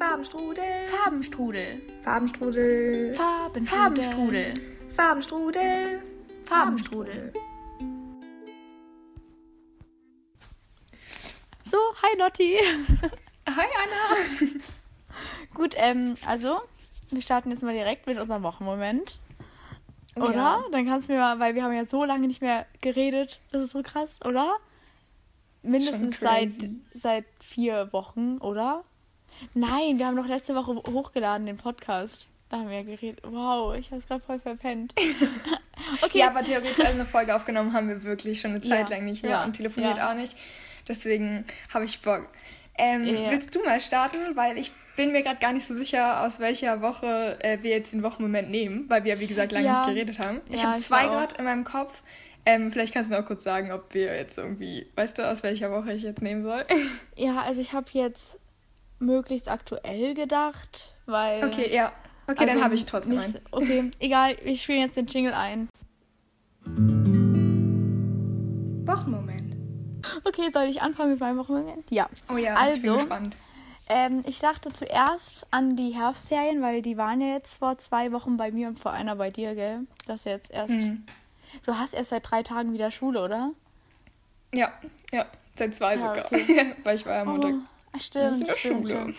Farbenstrudel. Farbenstrudel. Farbenstrudel. Farben, Farbenstrudel. Farbenstrudel. Farbenstrudel. So, hi Lotti. Hi Anna. Gut, ähm, also, wir starten jetzt mal direkt mit unserem Wochenmoment. Oder? ja. Dann kannst du mir mal, weil wir haben ja so lange nicht mehr geredet. Das ist so krass, oder? Mindestens seit, seit vier Wochen, oder? Nein, wir haben doch letzte Woche hochgeladen den Podcast. Da haben wir ja geredet. Wow, ich habe es gerade voll verpennt. okay, Ja, aber theoretisch also eine Folge aufgenommen haben wir wirklich schon eine Zeit Ja, lang nicht mehr ja, und telefoniert ja. auch nicht. Deswegen habe ich Bock. Ähm. Willst du mal starten? Weil ich bin mir gerade gar nicht so sicher, aus welcher Woche äh, wir jetzt den Wochenmoment nehmen, weil wir, wie gesagt, lange nicht geredet haben. Ich habe zwei gerade in meinem Kopf. Ähm, vielleicht kannst du mir auch kurz sagen, ob wir jetzt irgendwie, weißt du, aus welcher Woche ich jetzt nehmen soll. ja, also ich habe jetzt möglichst aktuell gedacht, weil. Okay, ja. Okay, dann also habe ich trotzdem nicht- einen. Okay, egal, wir spielen jetzt den Jingle ein. Wochenmoment. Okay, soll ich anfangen mit meinem Wochenmoment? Ja. Oh ja, ich bin Also, gespannt. Ähm, ich dachte zuerst an die Herbstferien, weil die waren ja jetzt vor zwei Wochen bei mir und vor einer bei dir, gell? Das ist jetzt erst. Hm. Du hast erst seit drei Tagen wieder Schule, oder? Ja, ja, seit zwei Ja, sogar. okay. weil ich war ja am Montag Oh, stimmt. in der stimmt, Schule. stimmt.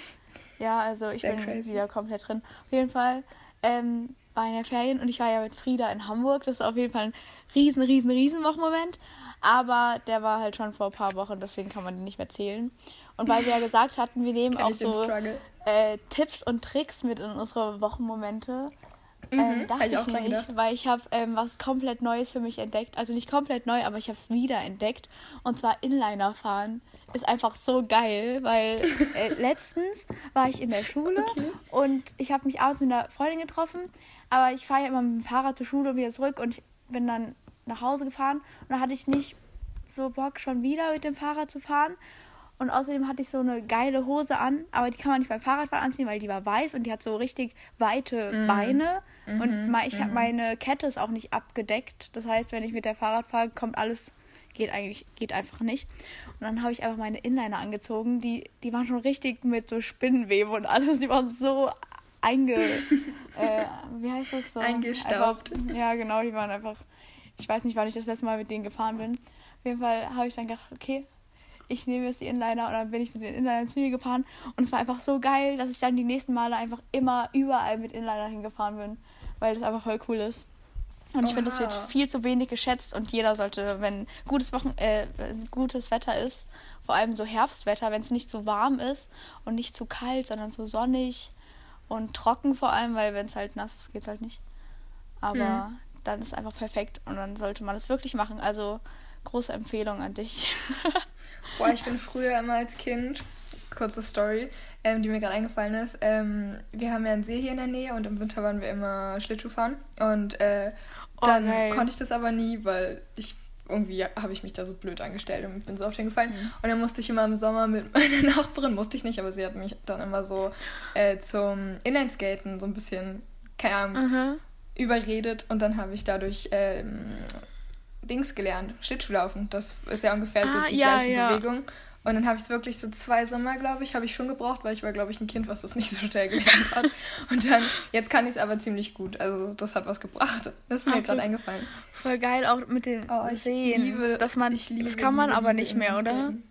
Ja, also ich Sehr bin crazy. wieder komplett drin. Auf jeden Fall ähm, war in der Ferien und ich war ja mit Frieda in Hamburg. Das ist auf jeden Fall ein riesen, riesen, riesen Wochenmoment. Aber der war halt schon vor ein paar Wochen, deswegen kann man den nicht mehr zählen. Und weil wir ja gesagt hatten, wir nehmen auch so äh, Tipps und Tricks mit in unsere Wochenmomente. Mhm, ähm, hab dachte ich ich, nicht, gedacht. weil ich habe ähm, was komplett Neues für mich entdeckt. Also nicht komplett neu, aber ich habe es wieder entdeckt. Und zwar Inliner fahren. Ist einfach so geil, weil äh, letztens war ich in der Schule Okay. und ich habe mich abends mit einer Freundin getroffen. Aber ich fahre ja immer mit dem Fahrrad zur Schule und wieder zurück und ich bin dann nach Hause gefahren. Und da hatte ich nicht so Bock, schon wieder mit dem Fahrrad zu fahren. Und außerdem hatte ich so eine geile Hose an, aber die kann man nicht beim Fahrradfahren anziehen, weil die war weiß und die hat so richtig weite Beine. Und mei- ich hab, meine Kette ist auch nicht abgedeckt. Das heißt, wenn ich mit der Fahrrad fahre, kommt alles, geht eigentlich, geht einfach nicht. Und dann habe ich einfach meine Inliner angezogen. Die, die waren schon richtig mit so Spinnenwebe und alles. Die waren so einge... äh, wie heißt das so? Eingestaubt. Einfach, ja, genau, die waren einfach... Ich weiß nicht, wann ich das letzte Mal mit denen gefahren bin. Auf jeden Fall habe ich dann gedacht, okay, ich nehme jetzt die Inliner und dann bin ich mit den Inlinern zu mir gefahren. Und es war einfach so geil, dass ich dann die nächsten Male einfach immer überall mit Inliner hingefahren bin, weil das einfach voll cool ist. Und ich finde, das wird viel zu wenig geschätzt und jeder sollte, wenn gutes Wochen äh, gutes Wetter ist, vor allem so Herbstwetter, wenn es nicht zu warm ist und nicht zu kalt, sondern so sonnig und trocken vor allem, weil wenn es halt nass ist, geht es halt nicht. Aber Hm. dann ist es einfach perfekt und dann sollte man das wirklich machen. Also große Empfehlung an dich. Boah, ich bin früher immer als Kind, kurze Story, ähm, die mir gerade eingefallen ist. Ähm, wir haben ja einen See hier in der Nähe und im Winter waren wir immer Schlittschuh fahren. Und äh, Oh, dann geil. konnte ich das aber nie, weil ich irgendwie habe ich mich da so blöd angestellt und bin so oft hingefallen. Mhm. Und dann musste ich immer im Sommer mit meiner Nachbarin, musste ich nicht, aber sie hat mich dann immer so äh, zum Inlineskaten so ein bisschen, keine Ahnung, Mhm. überredet und dann habe ich dadurch ähm, Dings gelernt, Schlittschuhlaufen. Das ist ja ungefähr so Ah, die ja, gleiche ja. Bewegung. Und dann habe ich es wirklich so zwei Sommer, glaube ich, habe ich schon gebraucht, weil ich war, glaube ich, ein Kind, was das nicht so schnell gelernt hat. Und dann, jetzt kann ich es aber ziemlich gut. Also das hat was gebracht. Das ist mir Okay. gerade eingefallen. Voll geil auch mit den Oh, ich Seen. liebe- dass man, das kann man aber nicht mehr, oder? Inlineskaten.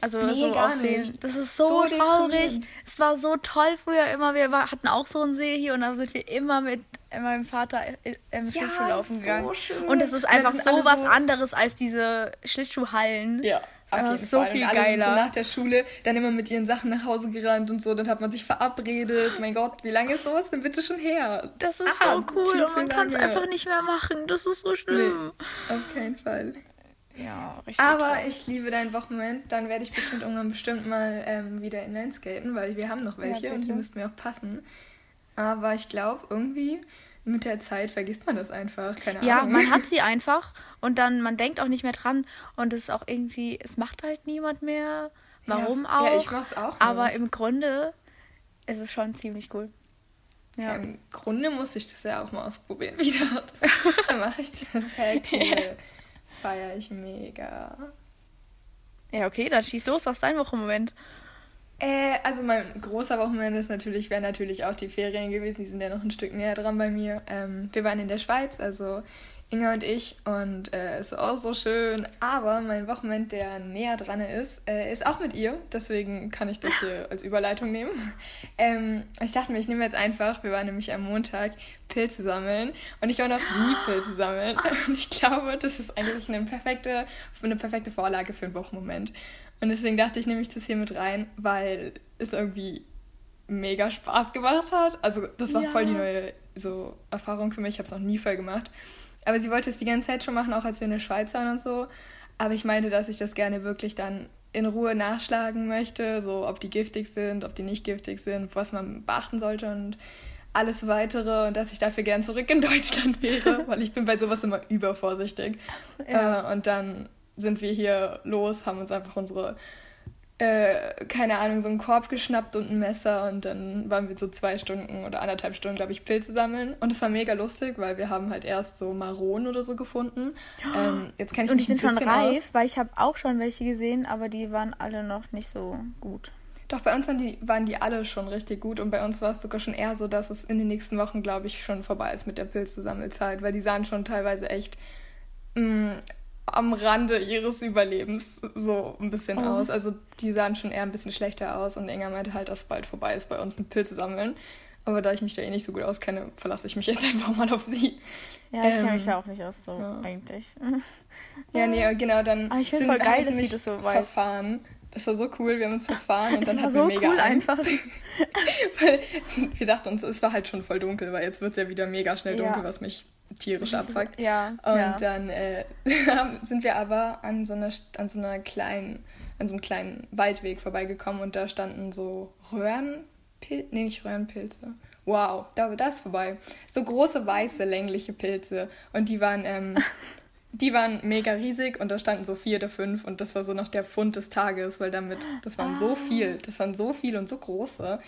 Also Nee, so gar nicht. Das ist so, So traurig. Es war so toll früher immer. Wir hatten auch so einen See hier und da sind wir immer mit äh, meinem Vater im Ja, Schlittschuhlaufen so gegangen. schön. Und es ist einfach so was so- anderes als diese Schlittschuhhallen. Ja, auf jeden so Fall. viel und alle sind so geiler. nach der Schule dann immer mit ihren Sachen nach Hause gerannt und so. Dann hat man sich verabredet. Mein Gott, wie lange ist sowas denn bitte schon her? Das ist Ah, so cool und man kann es einfach nicht mehr machen. Das ist so schlimm. Auf keinen Fall. Ja, richtig. Aber traurig. ich liebe deinen Wochenmoment. Dann werde ich bestimmt irgendwann bestimmt mal ähm, wieder inline skaten, weil wir haben noch welche Ja, und die müssten mir auch passen. Aber ich glaube, irgendwie mit der Zeit vergisst man das einfach. Keine Ja, Ahnung. man hat sie einfach und dann man denkt auch nicht mehr dran und es ist auch irgendwie, es macht halt niemand mehr. Warum ja, auch? Ja, ich mach's auch. Aber nicht. im Grunde ist es schon ziemlich cool. Ja. Im Grunde muss ich das ja auch mal ausprobieren wieder. Dann mache ich das. Hey, cool. Feier ich mega. Ja, okay, dann schieß los, was ist dein Wochenmoment? Äh, also mein großer Wochenende ist natürlich, wären natürlich auch die Ferien gewesen. Die sind ja noch ein Stück näher dran bei mir. Ähm, wir waren in der Schweiz, also Inga und ich. Und äh, ist auch so schön. Aber mein Wochenende, der näher dran ist, äh, ist auch mit ihr. Deswegen kann ich das hier als Überleitung nehmen. Ähm, ich dachte mir, ich nehme jetzt einfach, wir waren nämlich am Montag Pilze sammeln. Und ich war noch nie Pilze sammeln. Und ich glaube, das ist eigentlich eine perfekte, eine perfekte Vorlage für einen Wochenmoment. Und deswegen dachte ich, nehme ich das hier mit rein, weil es irgendwie mega Spaß gemacht hat. Also das war ja. voll die neue so Erfahrung für mich. Ich habe es noch nie voll gemacht. Aber sie wollte es die ganze Zeit schon machen, auch als wir in der Schweiz waren und so. Aber ich meinte, dass ich das gerne wirklich dann in Ruhe nachschlagen möchte, so ob die giftig sind, ob die nicht giftig sind, was man beachten sollte und alles weitere und dass ich dafür gern zurück in Deutschland wäre, weil ich bin bei sowas immer übervorsichtig. Ja. Äh, und dann sind wir hier los, haben uns einfach unsere, äh, keine Ahnung, so einen Korb geschnappt und ein Messer und dann waren wir so zwei Stunden oder anderthalb Stunden, glaube ich, Pilze sammeln. Und es war mega lustig, weil wir haben halt erst so Maronen oder so gefunden. Ähm, jetzt kann ich und die sind schon reif, aus. weil ich habe auch schon welche gesehen, aber die waren alle noch nicht so gut. Doch, bei uns waren die, waren die alle schon richtig gut und bei uns war es sogar schon eher so, dass es in den nächsten Wochen, glaube ich, schon vorbei ist mit der Pilzesammelzeit, weil die sahen schon teilweise echt mh, mm, am Rande ihres Überlebens so ein bisschen oh. aus. Also die sahen schon eher ein bisschen schlechter aus und Inga meinte halt, dass es bald vorbei ist bei uns mit Pilze sammeln. Aber da ich mich da eh nicht so gut auskenne, verlasse ich mich jetzt einfach mal auf sie. Ja, ich ähm, kenne mich ja auch nicht aus, so ja. eigentlich. Ja, nee, genau, dann Aber ich finde voll geil, dass sie das so weiß. verfahren. Das war so cool, wir haben uns verfahren und es dann hatten so wir mega cool Angst. einfach. weil wir dachten uns, es war halt schon voll dunkel, weil jetzt wird es ja wieder mega schnell dunkel, ja. was mich tierisch abfuckt. Ja. Und ja. dann äh, sind wir aber an so einer an so einer kleinen, an so einem kleinen Waldweg vorbeigekommen und da standen so Röhrenpilze, nee, nicht Röhrenpilze. Wow, da war das vorbei. So große, weiße, längliche Pilze. Und die waren, ähm, die waren mega riesig und da standen so vier oder fünf und das war so noch der Fund des Tages, weil damit, das waren ah. so viel, das waren so viel und so große.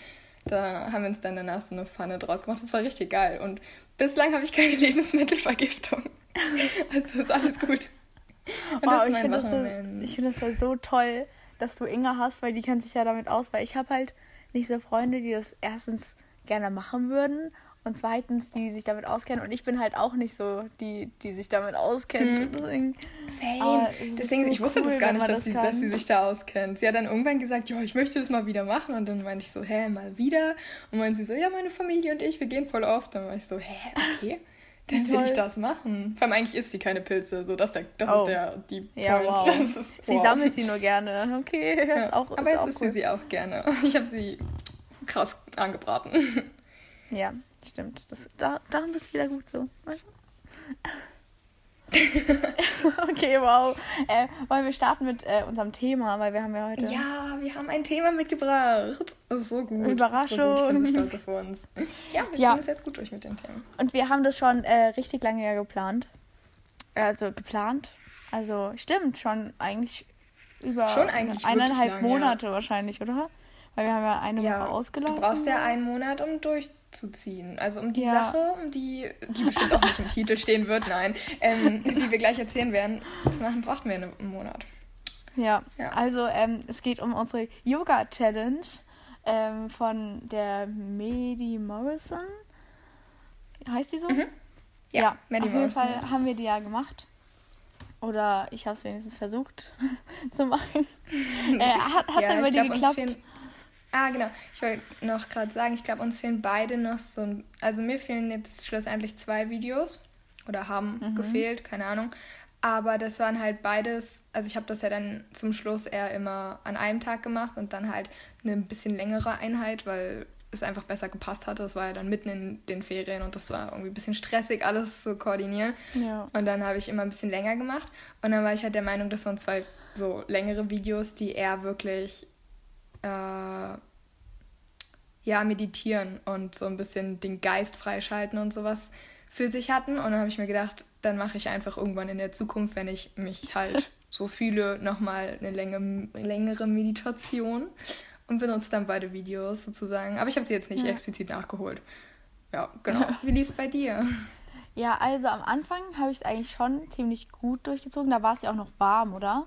Da haben wir uns dann danach so eine Pfanne draus gemacht. Das war richtig geil. Und bislang habe ich keine Lebensmittelvergiftung. also ist alles gut. Und oh, ich finde das, find das so toll, dass du Inga hast, weil die kennt sich ja damit aus. Weil ich habe halt nicht so Freunde, die das erstens gerne machen würden und zweitens, die sich damit auskennen. Und ich bin halt auch nicht so die, die sich damit auskennt. Mhm. Deswegen, Same. Deswegen, so ich wusste cool, das gar nicht, dass, das sie, dass sie sich da auskennt. Sie hat dann irgendwann gesagt, ja, ich möchte das mal wieder machen. Und dann meinte ich so, hä, mal wieder? Und meinte sie so, ja, meine Familie und ich, wir gehen voll oft. Dann war ich so, hä, okay. Dann will ich das machen. Vor allem eigentlich isst sie keine Pilze, so dass der, das oh. ist der die ja, Point. Wow. Ist, wow. Sie sammelt sie nur gerne. Okay, ja. ist auch, Aber ist jetzt isst cool. sie sie auch gerne. Ich habe sie krass angebraten. Ja, Stimmt. Das, da, darum bist du wieder gut so. okay, wow. Äh, wollen wir starten mit äh, unserem Thema, weil wir haben ja heute. Ja, wir haben ein Thema mitgebracht. Das ist so gut. Überraschung. So gut. Ich bin so stolz auf uns. Ja, wir ja. ziehen es jetzt gut durch mit den Themen. Und wir haben das schon äh, richtig lange ja geplant. Also geplant. Also stimmt, schon eigentlich über schon eigentlich eineinhalb lang, Monate ja. wahrscheinlich, oder? Weil wir haben ja eine ja, Woche ausgelassen. Du brauchst ja einen Monat, um durchzuziehen. Also um die ja. Sache, um die, die bestimmt auch nicht im Titel stehen wird, nein, ähm, die wir gleich erzählen werden, zu machen, brauchten wir einen Monat. Ja, ja. also ähm, es geht um unsere Yoga-Challenge ähm, von der Medi Morrison. Heißt die so? Mhm. Ja, ja Maddie auf jeden Fall haben wir die ja gemacht. Oder ich habe es wenigstens versucht zu machen. äh, hat es ja, denn bei dir geklappt? Ah, genau. Ich wollte noch gerade sagen, ich glaube, uns fehlen beide noch so ein. Also mir fehlen jetzt schlussendlich zwei Videos. Oder haben mhm. gefehlt, keine Ahnung. Aber das waren halt beides. Also ich habe das ja dann zum Schluss eher immer an einem Tag gemacht und dann halt eine bisschen längere Einheit, weil es einfach besser gepasst hatte. Es war ja dann mitten in den Ferien und das war irgendwie ein bisschen stressig, alles zu koordinieren. Ja. Und dann habe ich immer ein bisschen länger gemacht. Und dann war ich halt der Meinung, das waren zwei so längere Videos, die eher wirklich äh, ja, meditieren und so ein bisschen den Geist freischalten und sowas für sich hatten. Und dann habe ich mir gedacht, dann mache ich einfach irgendwann in der Zukunft, wenn ich mich halt so fühle, nochmal eine Länge, längere Meditation und benutze dann beide Videos sozusagen. Aber ich habe sie jetzt nicht ja. explizit nachgeholt. Ja, genau. Wie lief es bei dir? Ja, also am Anfang habe ich es eigentlich schon ziemlich gut durchgezogen. Da war es ja auch noch warm, oder?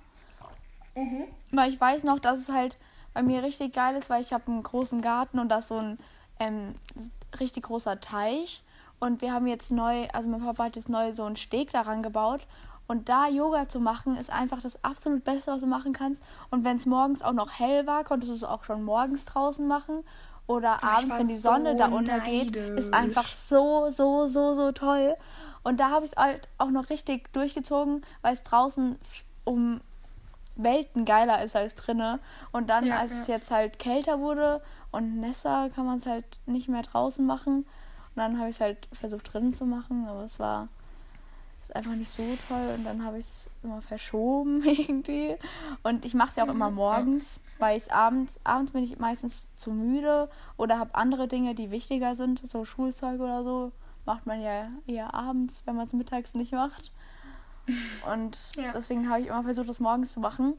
Mhm. Weil ich weiß noch, dass es halt bei mir richtig geil ist, weil ich habe einen großen Garten und da ist so ein ähm, richtig großer Teich. Und wir haben jetzt neu, also mein Papa hat jetzt neu so einen Steg daran gebaut. Und da Yoga zu machen, ist einfach das absolut Beste, was du machen kannst. Und wenn es morgens auch noch hell war, konntest du es auch schon morgens draußen machen. Oder Ach, abends, wenn die Sonne so da untergeht, ist einfach so, so, so, so toll. Und da habe ich es halt auch noch richtig durchgezogen, weil es draußen um Welten geiler ist als drinnen. Und dann, ja, als ja. es jetzt halt kälter wurde und nässer, kann man es halt nicht mehr draußen machen. Und dann habe ich es halt versucht drinnen zu machen, aber es war ist einfach nicht so toll und dann habe ich es immer verschoben irgendwie. Und ich mache es ja auch immer mhm. morgens, weil ich abends, abends bin ich meistens zu müde oder habe andere Dinge, die wichtiger sind, so Schulzeug oder so. Macht man ja eher abends, wenn man es mittags nicht macht. Und ja. deswegen habe ich immer versucht, das morgens zu machen.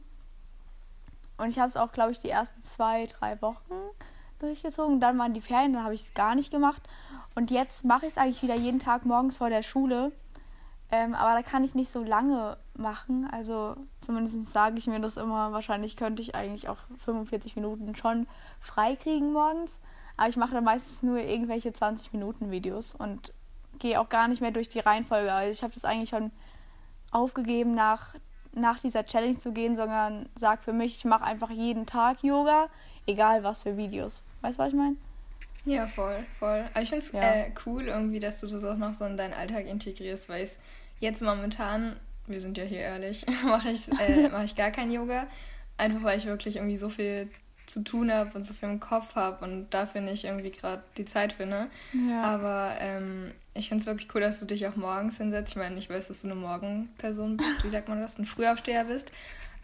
Und ich habe es auch, glaube ich, die ersten zwei, drei Wochen durchgezogen. Dann waren die Ferien, dann habe ich es gar nicht gemacht. Und jetzt mache ich es eigentlich wieder jeden Tag morgens vor der Schule. Ähm, aber da kann ich nicht so lange machen. Also zumindest sage ich mir das immer. Wahrscheinlich könnte ich eigentlich auch 45 Minuten schon freikriegen morgens. Aber ich mache dann meistens nur irgendwelche 20 Minuten Videos und gehe auch gar nicht mehr durch die Reihenfolge. Also ich habe das eigentlich schon aufgegeben, nach, nach dieser Challenge zu gehen, sondern sage für mich, ich mache einfach jeden Tag Yoga, egal was für Videos. Weißt du, was ich meine? Ja, voll, voll. Aber ich finde es ja. äh, cool irgendwie, dass du das auch noch so in deinen Alltag integrierst, weil ich jetzt momentan, wir sind ja hier ehrlich, mache ich, äh, mach ich gar kein Yoga. Einfach weil ich wirklich irgendwie so viel zu tun habe und so viel im Kopf habe und dafür nicht irgendwie gerade die Zeit finde. Ja. Aber ähm, ich finde es wirklich cool, dass du dich auch morgens hinsetzt. Ich meine, ich weiß, dass du eine Morgenperson bist, wie sagt man das, ein Frühaufsteher bist.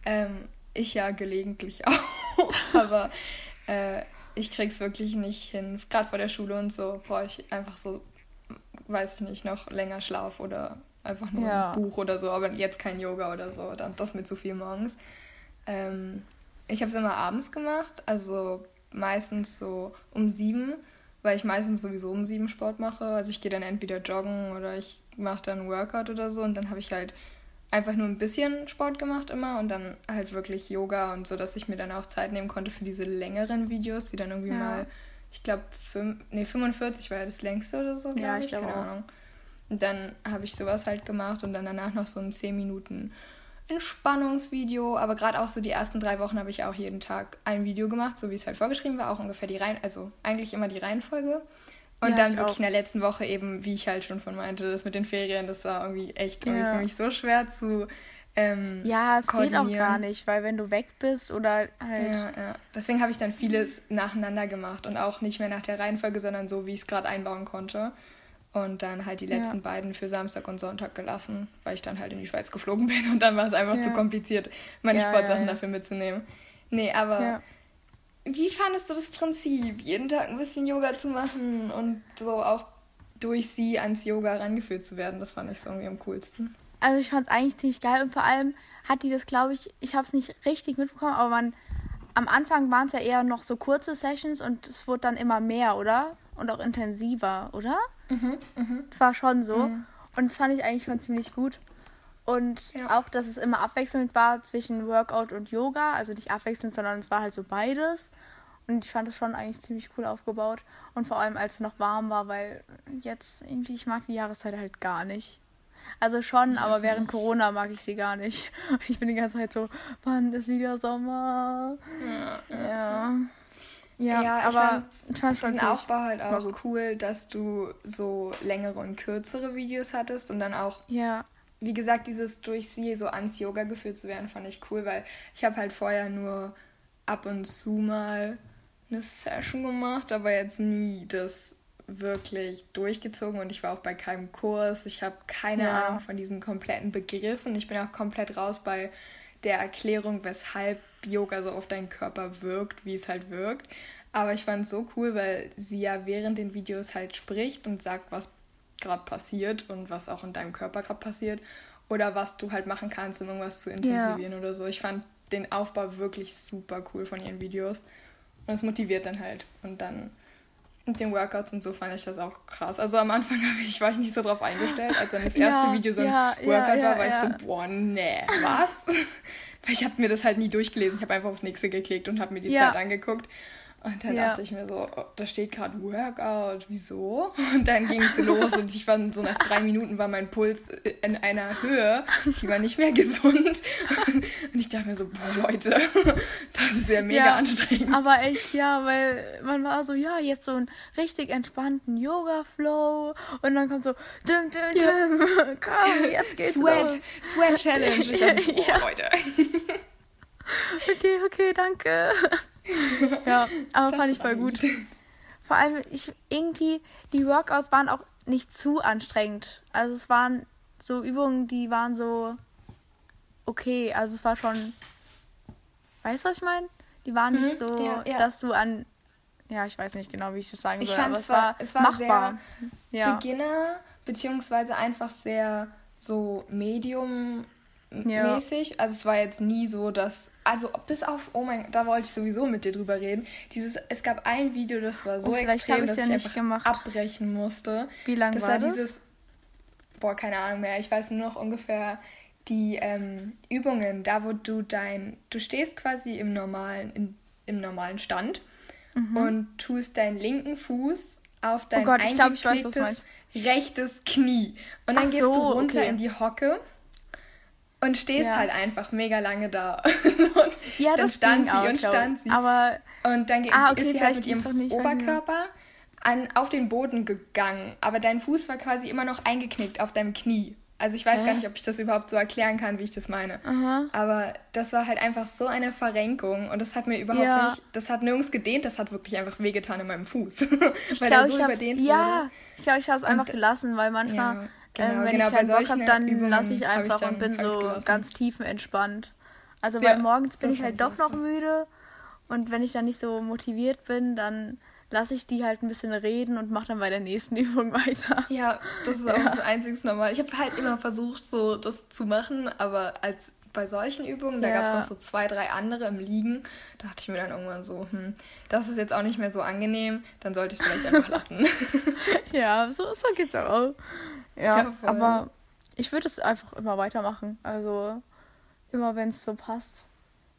Ähm, ich ja gelegentlich auch, aber äh, ich krieg's wirklich nicht hin. Gerade vor der Schule und so brauche ich einfach so, weiß ich nicht, noch länger Schlaf oder einfach nur ja. ein Buch oder so, aber jetzt kein Yoga oder so. Dann das mit zu viel morgens. Ähm, ich habe es immer abends gemacht, also meistens so um sieben, weil ich meistens sowieso um sieben Sport mache. Also ich gehe dann entweder joggen oder ich mache dann Workout oder so und dann habe ich halt einfach nur ein bisschen Sport gemacht immer und dann halt wirklich Yoga und so, dass ich mir dann auch Zeit nehmen konnte für diese längeren Videos, die dann irgendwie ja. mal, ich glaube, nee, 45 war ja das längste oder so, ja, ich, ich keine auch. Ahnung. Und dann habe ich sowas halt gemacht und dann danach noch so ein 10 Minuten Entspannungsvideo. Aber gerade auch so die ersten drei Wochen habe ich auch jeden Tag ein Video gemacht, so wie es halt vorgeschrieben war, auch ungefähr die Reihen, also eigentlich immer die Reihenfolge. Und ja, dann wirklich auch. in der letzten Woche eben, wie ich halt schon von meinte, das mit den Ferien, das war irgendwie echt irgendwie ja. für mich so schwer zu. Ähm, ja, es geht auch gar nicht, weil wenn du weg bist oder halt. Ja, ja. Deswegen habe ich dann vieles nacheinander gemacht und auch nicht mehr nach der Reihenfolge, sondern so, wie ich es gerade einbauen konnte. Und dann halt die letzten ja. beiden für Samstag und Sonntag gelassen, weil ich dann halt in die Schweiz geflogen bin und dann war es einfach zu kompliziert, meine Sportsachen dafür mitzunehmen. Nee, aber wie fandest du das Prinzip, jeden Tag ein bisschen Yoga zu machen und so auch durch sie ans Yoga rangeführt zu werden? Das fand ich so irgendwie am coolsten. Also ich fand es eigentlich ziemlich geil und vor allem hat die das, glaube ich, ich habe es nicht richtig mitbekommen, aber man, am Anfang waren es ja eher noch so kurze Sessions und es wurde dann immer mehr, oder? Und auch intensiver, oder? Mhm, mhm. Das war schon so. Mhm. Und das fand ich eigentlich schon ziemlich gut. Und ja. auch, dass es immer abwechselnd war zwischen Workout und Yoga. Also nicht abwechselnd, sondern es war halt so beides. Und ich fand es schon eigentlich ziemlich cool aufgebaut. Und vor allem, als es noch warm war, weil jetzt irgendwie, ich mag die Jahreszeit halt gar nicht. Also schon, ja, aber während Corona mag ich sie gar nicht. Ich bin die ganze Zeit so, wann ist wieder Sommer? Ja. Ja, ja, ja aber ich fand diesen Aufbau halt auch cool, dass du so längere und kürzere Videos hattest und dann auch ja wie gesagt, dieses durch sie so ans Yoga geführt zu werden, fand ich cool, weil ich habe halt vorher nur ab und zu mal eine Session gemacht, aber jetzt nie das wirklich durchgezogen und ich war auch bei keinem Kurs. Ich habe keine ja. Ahnung von diesen kompletten Begriffen. Ich bin auch komplett raus bei der Erklärung, weshalb Yoga so auf deinen Körper wirkt, wie es halt wirkt. Aber ich fand es so cool, weil sie ja während den Videos halt spricht und sagt, was gerade passiert und was auch in deinem Körper gerade passiert oder was du halt machen kannst, um irgendwas zu intensivieren ja. oder so. Ich fand den Aufbau wirklich super cool von ihren Videos und es motiviert dann halt und dann mit den Workouts und so fand ich das auch krass. Also am Anfang ich, war ich nicht so drauf eingestellt, als dann das erste ja, Video so ein ja, Workout ja, war, war ich so, boah, nee, was? Weil ich habe mir das halt nie durchgelesen. Ich habe einfach aufs nächste geklickt und habe mir die Zeit angeguckt. Und dann ja. dachte ich mir so, oh, da steht gerade Workout, wieso? Und dann ging es los und ich war so nach drei Minuten war mein Puls in einer Höhe, die war nicht mehr gesund. Und ich dachte mir so, boah Leute, das ist ja mega ja, anstrengend. Aber echt, ja, weil man war so, ja, jetzt so einen richtig entspannten Yoga-Flow und dann kommt so, dim, dim, dim, ja. komm, jetzt geht's Sweat, los. Sweat Challenge. Ich dachte, boah, ja. Leute. Okay, okay, danke. ja, aber das fand ich voll gut. Vor allem, ich irgendwie, die Workouts waren auch nicht zu anstrengend. Also es waren so Übungen, die waren so okay. Also es war schon. Weißt du, was ich meine? Die waren nicht mhm, so, ja, ja. dass du an. Ja, ich weiß nicht genau, wie ich das sagen ich soll, aber es war, es war machbar. Sehr ja. Beginner, beziehungsweise einfach sehr so Medium ja. mäßig. Also es war jetzt nie so, dass. Also bis auf, oh mein da wollte ich sowieso mit dir drüber reden. Dieses, es gab ein Video, das war so oh, extrem, dass ja ich einfach gemacht. abbrechen musste. Wie lange war, war das? Dieses, boah, keine Ahnung mehr. Ich weiß nur noch ungefähr die ähm, Übungen, da wo du dein, du stehst quasi im normalen, in, im normalen Stand mhm. und tust deinen linken Fuß auf dein oh Gott, ich glaub, ich weiß, rechtes Knie. Und dann Ach gehst so, du runter okay. in die Hocke und stehst ja. halt einfach mega lange da. und ja, dann stand sie auch, und stand sie. Aber und dann ah, okay, ist sie halt mit ihrem Oberkörper an, auf den Boden gegangen. Aber dein Fuß war quasi immer noch eingeknickt auf deinem Knie. Also ich weiß Hä? gar nicht, ob ich das überhaupt so erklären kann, wie ich das meine. Aha. Aber das war halt einfach so eine Verrenkung und das hat mir überhaupt ja. nicht, das hat nirgends gedehnt, das hat wirklich einfach wehgetan in meinem Fuß. weil glaub, so überdehnt Ja, ich glaube, ich habe es einfach gelassen, weil manchmal ja. Genau, ähm, wenn genau, ich keinen Bock habe, dann lasse ich einfach ich und bin so gelassen. ganz tiefenentspannt. Also weil ja, morgens bin ich halt doch noch müde und wenn ich dann nicht so motiviert bin, dann lasse ich die halt ein bisschen reden und mache dann bei der nächsten Übung weiter. Ja, das ist auch ja. das einzige Normal. Ich habe halt immer versucht, so das zu machen, aber als bei solchen Übungen, da ja. gab es noch so zwei, drei andere im Liegen, da dachte ich mir dann irgendwann so, hm, das ist jetzt auch nicht mehr so angenehm, dann sollte ich es vielleicht einfach lassen. ja, so, so geht's auch. Ja, ja aber ich würde es einfach immer weitermachen. Also immer wenn es so passt,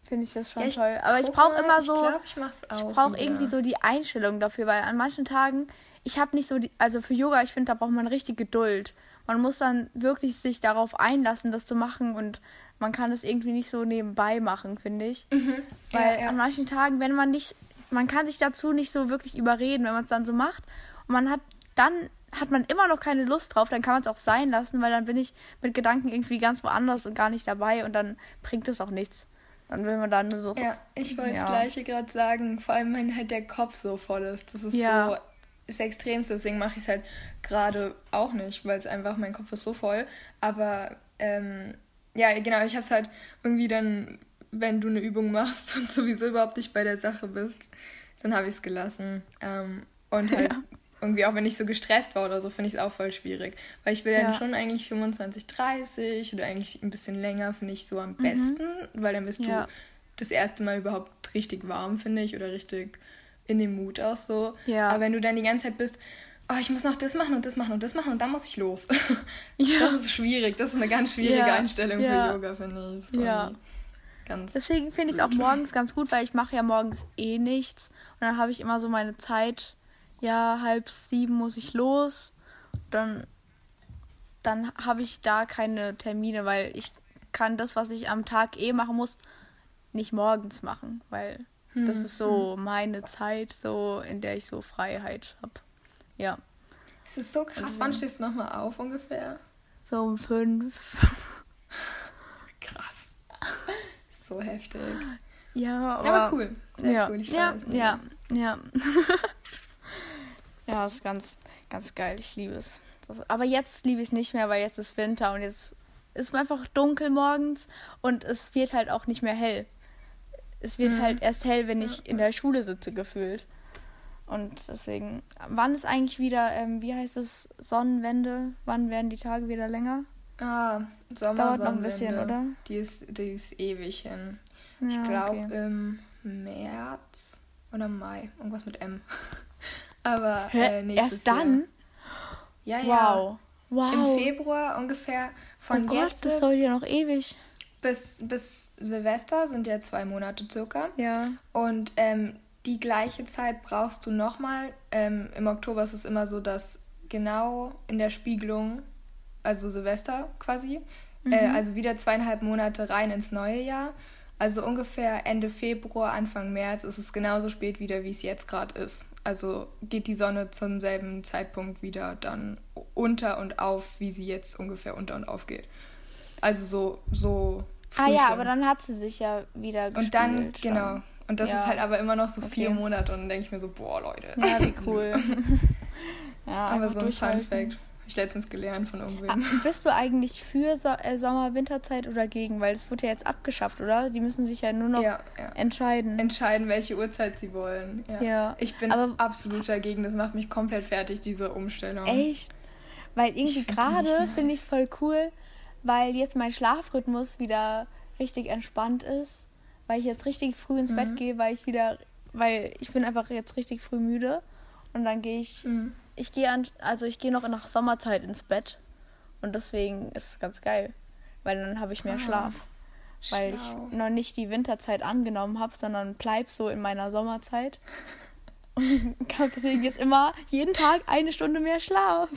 finde ich das schon ja, ich toll. Aber ich brauche immer so, ich, glaub, ich, ich brauche irgendwie so die Einstellung dafür, weil an manchen Tagen, ich habe nicht so die, also für Yoga, ich finde, da braucht man richtig Geduld. Man muss dann wirklich sich darauf einlassen, das zu machen und man kann das irgendwie nicht so nebenbei machen, finde ich. Mhm. Weil ja, ja. an manchen Tagen, wenn man nicht, man kann sich dazu nicht so wirklich überreden, wenn man es dann so macht und man hat dann hat man immer noch keine Lust drauf, dann kann man es auch sein lassen, weil dann bin ich mit Gedanken irgendwie ganz woanders und gar nicht dabei und dann bringt es auch nichts. Dann will man da nur so. Ja, ich wollte ja. das Gleiche gerade sagen, vor allem wenn halt der Kopf so voll ist. Das ist ja. so das Extremste, deswegen mache ich es halt gerade auch nicht, weil es einfach, mein Kopf ist so voll. Aber ähm, ja, genau, ich habe es halt irgendwie dann, wenn du eine Übung machst und sowieso überhaupt nicht bei der Sache bist, dann habe ich es gelassen. Ähm, und halt ja irgendwie auch wenn ich so gestresst war oder so, finde ich es auch voll schwierig. Weil ich will ja. dann schon eigentlich 25, 30 oder eigentlich ein bisschen länger, finde ich so am mhm. besten, weil dann bist ja. du das erste Mal überhaupt richtig warm, finde ich, oder richtig in dem Mut auch so. Ja. Aber wenn du dann die ganze Zeit bist, oh, ich muss noch das machen und das machen und das machen und dann muss ich los. ja. Das ist schwierig. Das ist eine ganz schwierige ja. Einstellung für Yoga, finde ich. So ja. Ganz Deswegen finde ich es auch morgens ganz gut, weil ich mache ja morgens eh nichts. Und dann habe ich immer so meine Zeit ja, halb sieben muss ich los. Dann, dann habe ich da keine Termine, weil ich kann das, was ich am Tag eh machen muss, nicht morgens machen, weil hm. das ist so hm. meine Zeit, so in der ich so Freiheit habe. Ja. Es ist so krass. Also, Wann stehst du nochmal auf ungefähr? So um fünf. krass. So heftig. Ja, aber, aber cool. Sehr ja, cool. ja, ja, ja. Ja, ist ganz, ganz geil. Ich liebe es. Das, aber jetzt liebe ich es nicht mehr, weil jetzt ist Winter und jetzt ist es einfach dunkel morgens und es wird halt auch nicht mehr hell. Es wird mhm. halt erst hell, wenn ich in der Schule sitze, gefühlt. Und deswegen, wann ist eigentlich wieder, ähm, wie heißt es, Sonnenwende? Wann werden die Tage wieder länger? Ah, Sommer. Dauert noch ein bisschen, oder? Die ist, die ist ewig hin. Ja, ich glaube okay. im März oder Mai. Irgendwas mit M. Aber äh, nächstes Erst dann? Jahr. Ja, ja. Wow. Wow. Im Februar ungefähr von oh Gott, jetzt das dauert ja noch ewig. bis, bis Silvester sind ja zwei Monate circa. Ja. Und ähm, die gleiche Zeit brauchst du nochmal. Ähm, Im Oktober ist es immer so, dass genau in der Spiegelung, also Silvester quasi, äh, also wieder zweieinhalb Monate rein ins neue Jahr. Also ungefähr Ende Februar, Anfang März ist es genauso spät wieder, wie es jetzt gerade ist. Also geht die Sonne zum selben Zeitpunkt wieder dann unter und auf, wie sie jetzt ungefähr unter und auf geht. Also so, so Ah früh ja, schon. aber dann hat sie sich ja wieder gespielt. Und dann, schon. genau. Und das Ja. ist halt aber immer noch so vier Okay. Monate und dann denke ich mir so, boah, Leute. Ja, wie cool. ja, aber so ein Fun. Fact. Habe ich letztens gelernt von Ah, irgendwem. bist du eigentlich für so äh, Sommer, Winterzeit oder gegen? Weil es wurde ja jetzt abgeschafft, oder? Die müssen sich ja nur noch Ja, ja. entscheiden. Entscheiden, welche Uhrzeit sie wollen. Ja. Ja, Ich bin aber- absolut dagegen. Das macht mich komplett fertig, diese Umstellung. Echt? Weil irgendwie gerade finde ich es voll cool, weil jetzt mein Schlafrhythmus wieder richtig entspannt ist, weil ich jetzt richtig früh ins Mhm. Bett gehe, weil ich wieder, weil ich bin einfach jetzt richtig früh müde und dann gehe ich, Mhm. ich gehe an, also ich gehe noch nach Sommerzeit ins Bett und deswegen ist es ganz geil, weil dann habe ich mehr Ah, Schlaf, weil schlau. ich noch nicht die Winterzeit angenommen habe, sondern bleib so in meiner Sommerzeit. Und habe deswegen jetzt immer jeden Tag eine Stunde mehr Schlaf.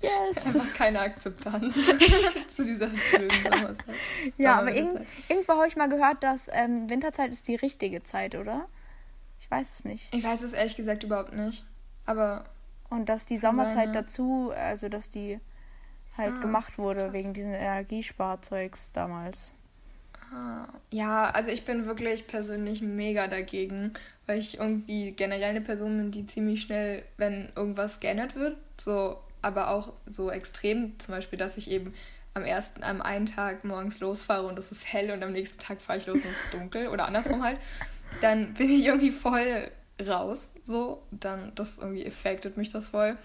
Yes! Einfach keine Akzeptanz zu dieser blöden Sommerzeit. Ja, aber Sommerwinterzeit. irgendwo habe ich mal gehört, dass ähm, Winterzeit ist die richtige Zeit, oder? Ich weiß es nicht. Ich weiß es ehrlich gesagt überhaupt nicht. Aber Und dass die Sommerzeit ja. dazu, also dass die halt Ah, gemacht wurde wegen diesen Energiesparzeugs damals. Ja, also ich bin wirklich persönlich mega dagegen, weil ich irgendwie generell eine Person bin, die ziemlich schnell, wenn irgendwas geändert wird, so, aber auch so extrem, zum Beispiel, dass ich eben am ersten, am einen Tag morgens losfahre und es ist hell und am nächsten Tag fahre ich los und es ist dunkel oder andersrum halt, dann bin ich irgendwie voll raus, so, dann, das irgendwie affectet mich das voll.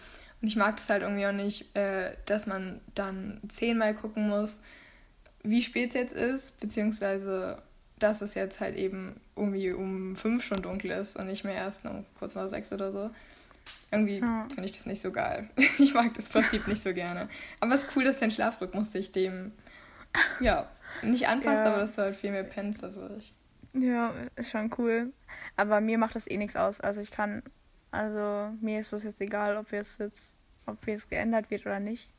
Und ich mag das halt irgendwie auch nicht, äh, dass man dann zehnmal gucken muss, wie spät es jetzt ist, beziehungsweise dass es jetzt halt eben irgendwie um fünf schon dunkel ist und nicht mehr erst um kurz nach sechs oder so. Irgendwie Ja. finde ich das nicht so geil. Ich mag das Prinzip nicht so gerne. Aber es ist cool, dass dein Schlafrhythmus sich dem ja nicht anpasst, Ja. aber dass du halt viel mehr pennst dadurch. Ja, ist schon cool. Aber mir macht das eh nichts aus. Also ich kann, also mir ist es jetzt egal, ob es jetzt, ob jetzt geändert wird oder nicht,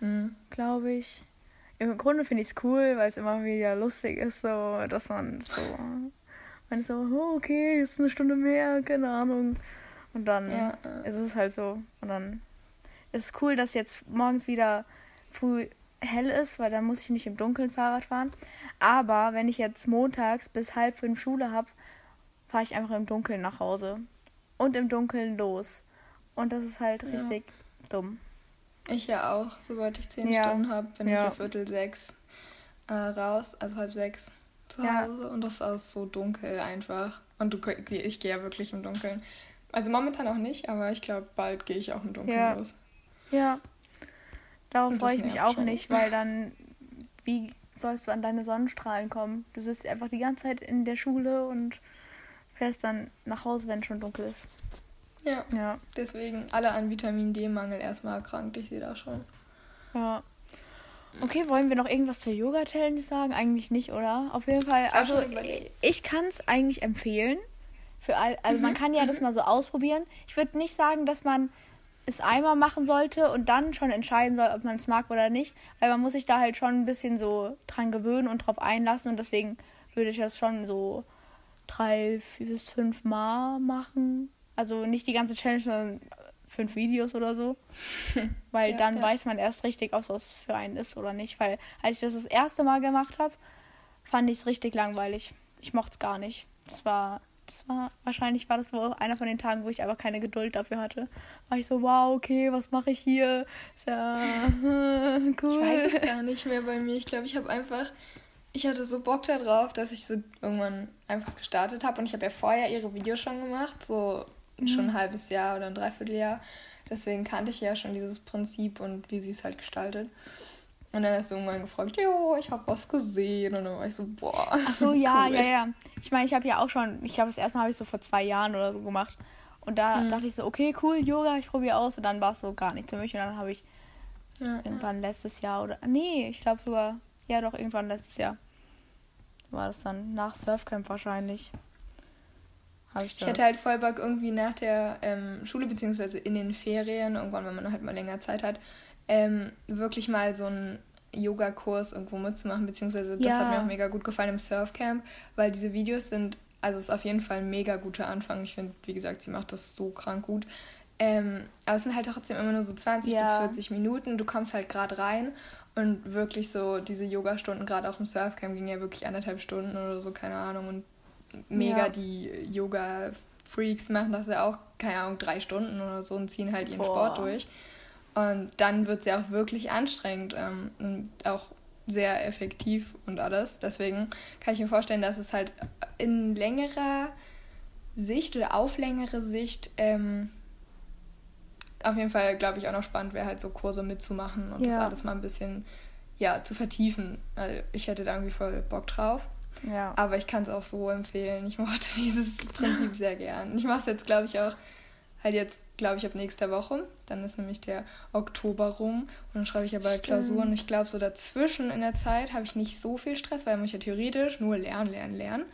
Hm. glaube ich. Im Grunde finde ich es cool, weil es immer wieder lustig ist, so, dass man so, man ist so, oh, okay, jetzt eine Stunde mehr, keine Ahnung. Und dann Ja, ist es halt so. Und dann ist es cool, dass jetzt morgens wieder früh hell ist, weil dann muss ich nicht im Dunkeln Fahrrad fahren. Aber wenn ich jetzt montags bis halb fünf Schule habe, fahre ich einfach im Dunkeln nach Hause. Und im Dunkeln los. Und das ist halt Ja. richtig dumm. Ich ja auch. Sobald ich zehn Ja. Stunden habe, bin ich Ja. um Viertel sechs äh, raus, also halb sechs zu. Hause. Und das ist so dunkel einfach. Und du, ich gehe ja wirklich im Dunkeln. Also momentan auch nicht, aber ich glaube, bald gehe ich auch im Dunkeln Ja. los. Ja. Das freue ich mich auch schon. nicht, weil dann, wie sollst du an deine Sonnenstrahlen kommen? Du sitzt einfach die ganze Zeit in der Schule und fährst dann nach Hause, wenn es schon dunkel ist. Ja, Ja, deswegen alle an Vitamin D-Mangel erstmal erkrankt. Ich sehe das schon. ja. Okay, wollen wir noch irgendwas zur Yoga-Challenge sagen? Eigentlich nicht, oder? Auf jeden Fall, also ich kann es eigentlich empfehlen. Für all, also man Mhm, kann ja das mal so ausprobieren. Ich würde nicht sagen, dass man es einmal machen sollte und dann schon entscheiden soll, ob man es mag oder nicht. Weil man muss sich da halt schon ein bisschen so dran gewöhnen und drauf einlassen. Und deswegen würde ich das schon so drei vier bis fünf Mal machen. Also nicht die ganze Challenge, sondern fünf Videos oder so. Weil Ja, dann ja. weiß man erst richtig, ob es für einen ist oder nicht. Weil als ich das das erste Mal gemacht habe, fand ich es richtig langweilig. Ich mochte es gar nicht. Das war, das war, wahrscheinlich war das so einer von den Tagen, wo ich einfach keine Geduld dafür hatte. War ich so, wow, okay, was mache ich hier? Ist ja cool. Ich weiß es gar nicht mehr bei mir. Ich glaube, ich habe einfach. Ich hatte so Bock darauf, dass ich so irgendwann einfach gestartet habe. Und ich habe ja vorher ihre Videos schon gemacht, so schon ein halbes Jahr oder ein Dreivierteljahr. Deswegen kannte ich ja schon dieses Prinzip und wie sie es halt gestaltet. Und dann hast du irgendwann gefragt, jo, ich habe was gesehen. Und dann war ich so, boah. Ach so, ja, cool. ja, ja. Ich meine, ich habe ja auch schon, ich glaube, das erste Mal habe ich so vor zwei Jahren oder so gemacht. Und da mhm. dachte ich so, okay, cool, Yoga, ich probiere aus. Und dann war es so gar nichts für mich. Und dann habe ich ja, irgendwann ja. letztes Jahr oder. Nee, ich glaube sogar. Ja, doch, irgendwann letztes Jahr. War das dann nach Surfcamp wahrscheinlich. Ich, ich hätte halt voll Bock irgendwie nach der ähm, Schule, beziehungsweise in den Ferien, irgendwann, wenn man halt mal länger Zeit hat, ähm, wirklich mal so einen Yoga-Kurs irgendwo mitzumachen, beziehungsweise das ja. hat mir auch mega gut gefallen im Surfcamp, weil diese Videos sind, also es ist auf jeden Fall ein mega guter Anfang. Ich finde, wie gesagt, sie macht das so krank gut. Ähm, aber es sind halt trotzdem immer nur so 20 ja. bis 40 Minuten. Du kommst halt gerade rein und wirklich so diese Yoga-Stunden, gerade auch im Surfcamp, gingen ja wirklich anderthalb Stunden oder so, keine Ahnung. Und mega ja. die Yoga-Freaks machen das ja auch, keine Ahnung, drei Stunden oder so und ziehen halt ihren Boah. Sport durch. Und dann wird es ja auch wirklich anstrengend ähm, und auch sehr effektiv und alles. Deswegen kann ich mir vorstellen, dass es halt in längerer Sicht oder auf längere Sicht ähm, auf jeden Fall, glaube ich, auch noch spannend wäre, halt so Kurse mitzumachen und ja. das alles mal ein bisschen ja, zu vertiefen. Also ich hätte da irgendwie voll Bock drauf. Ja. Aber ich kann es auch so empfehlen. Ich mochte dieses Prinzip sehr gern. Ich mache es jetzt, glaube ich, auch halt jetzt, glaube ich, ab nächster Woche. Dann ist nämlich der Oktober rum und dann schreibe ich aber Klausuren. Ich glaube, so dazwischen in der Zeit habe ich nicht so viel Stress, weil ich ja theoretisch nur lernen, lernen, lernen.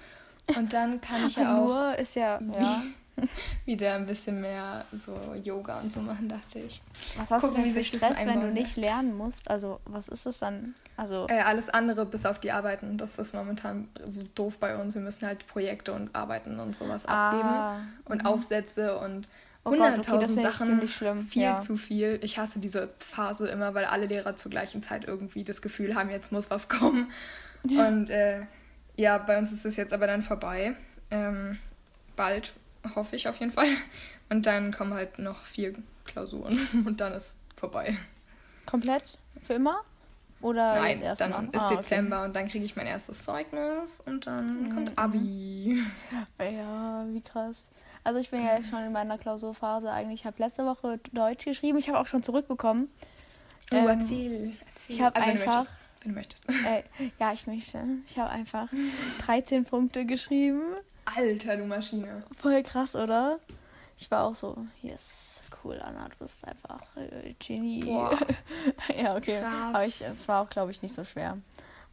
Und dann kann ich ja auch. Nur ist ja, ja. wieder ein bisschen mehr so Yoga und so machen, dachte ich. Was hast Gucken, du denn für Stress, wenn du nicht lernen musst? Also, was ist das dann? Also äh, alles andere bis auf die Arbeiten. Das ist momentan so doof bei uns. Wir müssen halt Projekte und Arbeiten und sowas ah, abgeben und mhm. Aufsätze und oh 100.000 okay, Sachen. Viel ja. zu viel. Ich hasse diese Phase immer, weil alle Lehrer zur gleichen Zeit irgendwie das Gefühl haben, jetzt muss was kommen. Und äh, ja, bei uns ist es jetzt aber dann vorbei. Ähm, bald hoffe ich auf jeden Fall. Und dann kommen halt noch vier Klausuren und dann ist vorbei. Komplett? Für immer? Oder Nein, dann Mal? ist ah, Dezember okay. und dann kriege ich mein erstes Zeugnis und dann mhm. kommt Abi. Ja, wie krass. Also ich bin ja jetzt schon in meiner Klausurphase eigentlich. Ich habe letzte Woche Deutsch geschrieben. Ich habe auch schon zurückbekommen. Oh, ähm, erzähl, erzähl. Ich habe also, einfach... Wenn du möchtest. Äh, ja, ich möchte. Ich habe einfach 13 Punkte geschrieben. Alter, du Maschine. Voll krass, oder? Ich war auch so, yes, cool, Anna, du bist einfach äh, Genie. Boah. ja, okay. Krass. Aber ich, es war auch, glaube ich, nicht so schwer.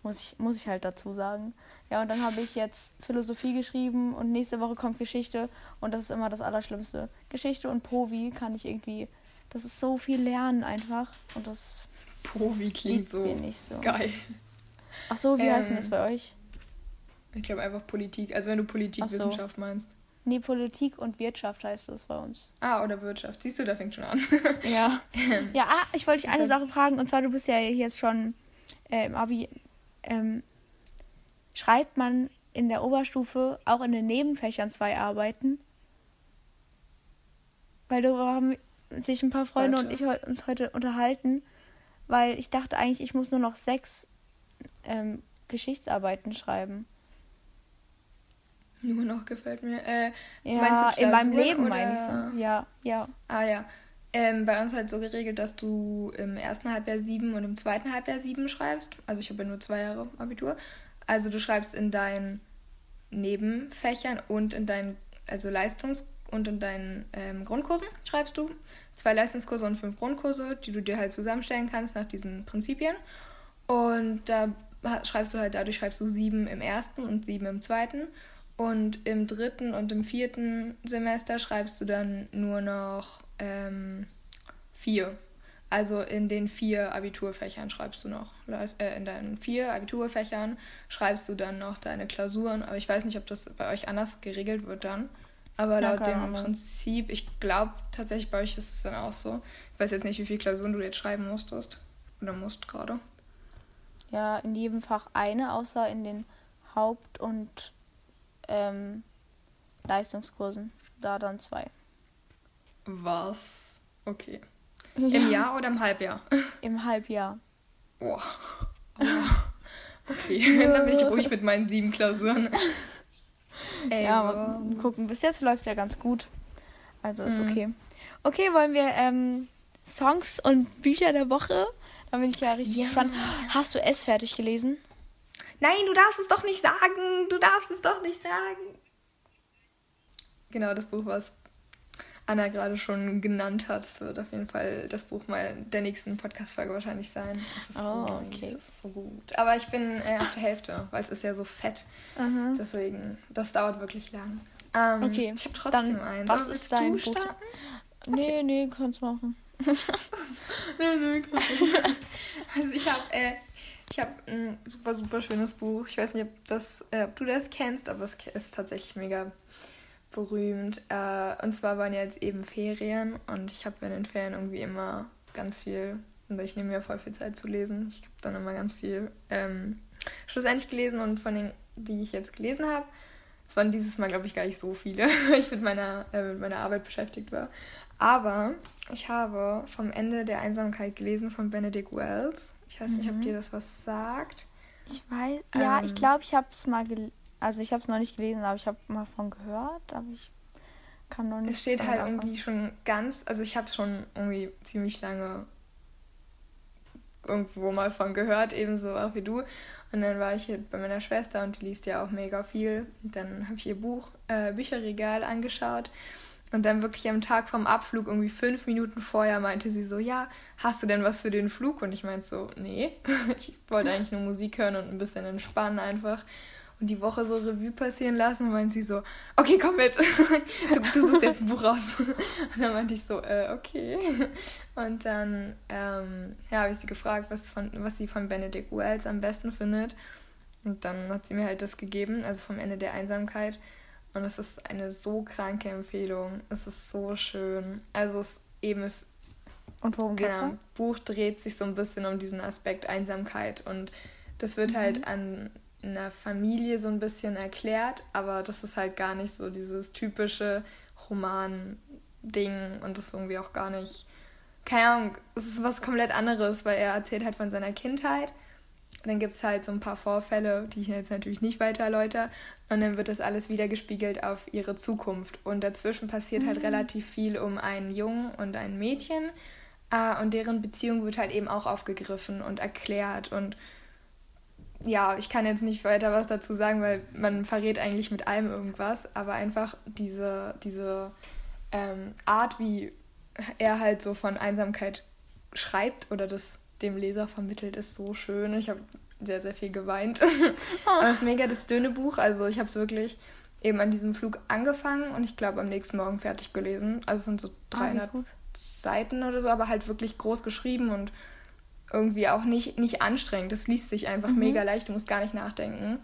Muss ich, muss ich halt dazu sagen. Ja, und dann habe ich jetzt Philosophie geschrieben und nächste Woche kommt Geschichte und das ist immer das Allerschlimmste. Geschichte und Povi kann ich irgendwie, das ist so viel Lernen einfach und das. Povi klingt so, so, geil. Ach so, wie ähm, heißt denn das bei euch? Ich glaube einfach Politik. Also wenn du Politikwissenschaft so. meinst. Nee, Politik und Wirtschaft heißt das bei uns. Ah, oder Wirtschaft. Siehst du, da fängt schon an. ja. ja, ah, ich wollte dich eine Sache fragen. Und zwar, du bist ja jetzt schon äh, im Abi. Ähm, schreibt man in der Oberstufe auch in den Nebenfächern zwei Arbeiten? Weil darüber haben sich ein paar Freunde Warte. und ich uns heute unterhalten. Weil ich dachte eigentlich, ich muss nur noch sechs ähm, Geschichtsarbeiten schreiben. Nur noch gefällt mir. Äh, ja, in meinem Leben meine ich so. Ja, ja. Ah ja. Ähm, bei uns halt so geregelt, dass du im ersten Halbjahr sieben und im zweiten Halbjahr sieben schreibst. Also ich habe ja nur zwei Jahre Abitur. Also du schreibst in deinen Nebenfächern und in deinen, also Leistungs- und in deinen ähm, Grundkursen schreibst du zwei Leistungskurse und fünf Grundkurse, die du dir halt zusammenstellen kannst nach diesen Prinzipien. Und da schreibst du halt, dadurch schreibst du sieben im ersten und sieben im zweiten. Und im dritten und im vierten Semester schreibst du dann nur noch ähm, vier. Also in den vier Abiturfächern schreibst du noch, äh, in deinen vier Abiturfächern schreibst du dann noch deine Klausuren. Aber ich weiß nicht, ob das bei euch anders geregelt wird dann. Aber ja, laut dem Ahnung. Prinzip, ich glaube tatsächlich bei euch ist es dann auch so. Ich weiß jetzt nicht, wie viele Klausuren du jetzt schreiben musstest. Oder musst gerade. Ja, in jedem Fach eine, außer in den Haupt- und ähm, Leistungskursen. Da dann zwei. Was? Okay. Ja. Im Jahr oder im Halbjahr? Im Halbjahr. Boah. Okay, dann bin ich ruhig mit meinen sieben Klausuren. Ey, ja, aber gucken. Bis jetzt läuft es ja ganz gut. Also ist mhm. okay. Okay, wollen wir ähm, Songs und Bücher der Woche? Da bin ich ja richtig ja. gespannt. Hast du es fertig gelesen? Nein, du darfst es doch nicht sagen. Du darfst es doch nicht sagen. Genau, das Buch, was Anna gerade schon genannt hat. Das wird auf jeden Fall das Buch mal der nächsten Podcast-Folge wahrscheinlich sein. Oh, so okay. Das ist so gut. Aber ich bin äh, auf der Hälfte, weil es ist ja so fett. Mhm. Deswegen, das dauert wirklich lang. Ähm, okay, ich habe trotzdem dann, einen. Was ist dein Buch? Okay. Nee, nee, kannst machen. nee, nee, kannst Also ich habe äh, ich habe ein super, super schönes Buch. Ich weiß nicht, ob, das, äh, ob du das kennst, aber es ist tatsächlich mega berühmt. Äh, und zwar waren jetzt eben Ferien und ich habe in den Ferien irgendwie immer ganz viel, und ich nehme mir voll viel Zeit zu lesen. Ich habe dann immer ganz viel ähm, schlussendlich gelesen und von den, die ich jetzt gelesen habe, es waren dieses Mal, glaube ich, gar nicht so viele, weil ich mit meiner, äh, mit meiner Arbeit beschäftigt war. Aber ich habe vom Ende der Einsamkeit gelesen von Benedict Wells. Ich weiß nicht, ob mhm. dir das was sagt. Ich weiß, ja, ich ähm, glaube, ich habe es mal gelesen. Also ich habe es noch nicht gelesen, aber ich habe mal von gehört, aber ich kann noch nicht. Es steht halt davon. irgendwie schon ganz, also ich habe schon irgendwie ziemlich lange irgendwo mal von gehört, ebenso auch wie du. Und dann war ich hier bei meiner Schwester und die liest ja auch mega viel. Und dann habe ich ihr Buch, äh, Bücherregal angeschaut. Und dann wirklich am Tag vom Abflug, irgendwie fünf Minuten vorher, meinte sie so, ja, hast du denn was für den Flug? Und ich meinte so, nee, ich wollte eigentlich nur Musik hören und ein bisschen entspannen einfach und die Woche so Revue passieren lassen und meint sie so, okay, komm mit, du, du suchst jetzt ein Buch raus. Und dann meinte ich so, äh, okay. Und dann ähm, ja, habe ich sie gefragt, was, von, was sie von Benedict Wells am besten findet. Und dann hat sie mir halt das gegeben, also vom Ende der Einsamkeit. Und es ist eine so kranke Empfehlung. Es ist so schön. Also es eben ist. Und worum geht's? Genau, Buch dreht sich so ein bisschen um diesen Aspekt Einsamkeit. Und das wird halt mhm. halt an einer Familie so ein bisschen erklärt, aber das ist halt gar nicht so dieses typische Roman-Ding und das ist irgendwie auch gar nicht, keine Ahnung, es ist was komplett anderes, weil er erzählt halt von seiner Kindheit. Dann gibt es halt so ein paar Vorfälle, die ich jetzt natürlich nicht weiter erläutere. Und dann wird das alles wieder gespiegelt auf ihre Zukunft. Und dazwischen passiert halt mhm. halt relativ viel um einen Jungen und ein Mädchen. Äh, und deren Beziehung wird halt eben auch aufgegriffen und erklärt. Und ja, ich kann jetzt nicht weiter was dazu sagen, weil man verrät eigentlich mit allem irgendwas, aber einfach diese, diese ähm, Art, wie er halt so von Einsamkeit schreibt oder das dem Leser vermittelt, ist so schön. Ich habe sehr, sehr viel geweint. Oh. aber es ist mega das dünne Buch, also ich habe es wirklich eben an diesem Flug angefangen und ich glaube am nächsten Morgen fertig gelesen. Also es sind so 300 ah, Seiten oder so, aber halt wirklich groß geschrieben und irgendwie auch nicht, nicht anstrengend. Es liest sich einfach mhm. mega leicht, du musst gar nicht nachdenken.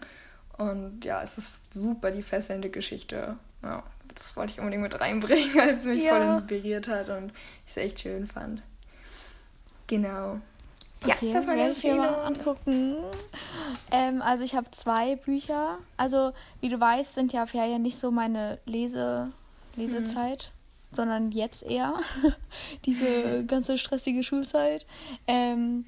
Und ja, es ist super die fesselnde Geschichte. Ja, das wollte ich unbedingt mit reinbringen, weil es mich ja. voll inspiriert hat und ich es echt schön fand. Genau. Okay, ja, das werde ich mir mal angucken. Ähm, also ich habe zwei Bücher. Also wie du weißt, sind ja Ferien nicht so meine Lese Lesezeit. Mhm sondern jetzt eher, diese ganze stressige Schulzeit. Ähm,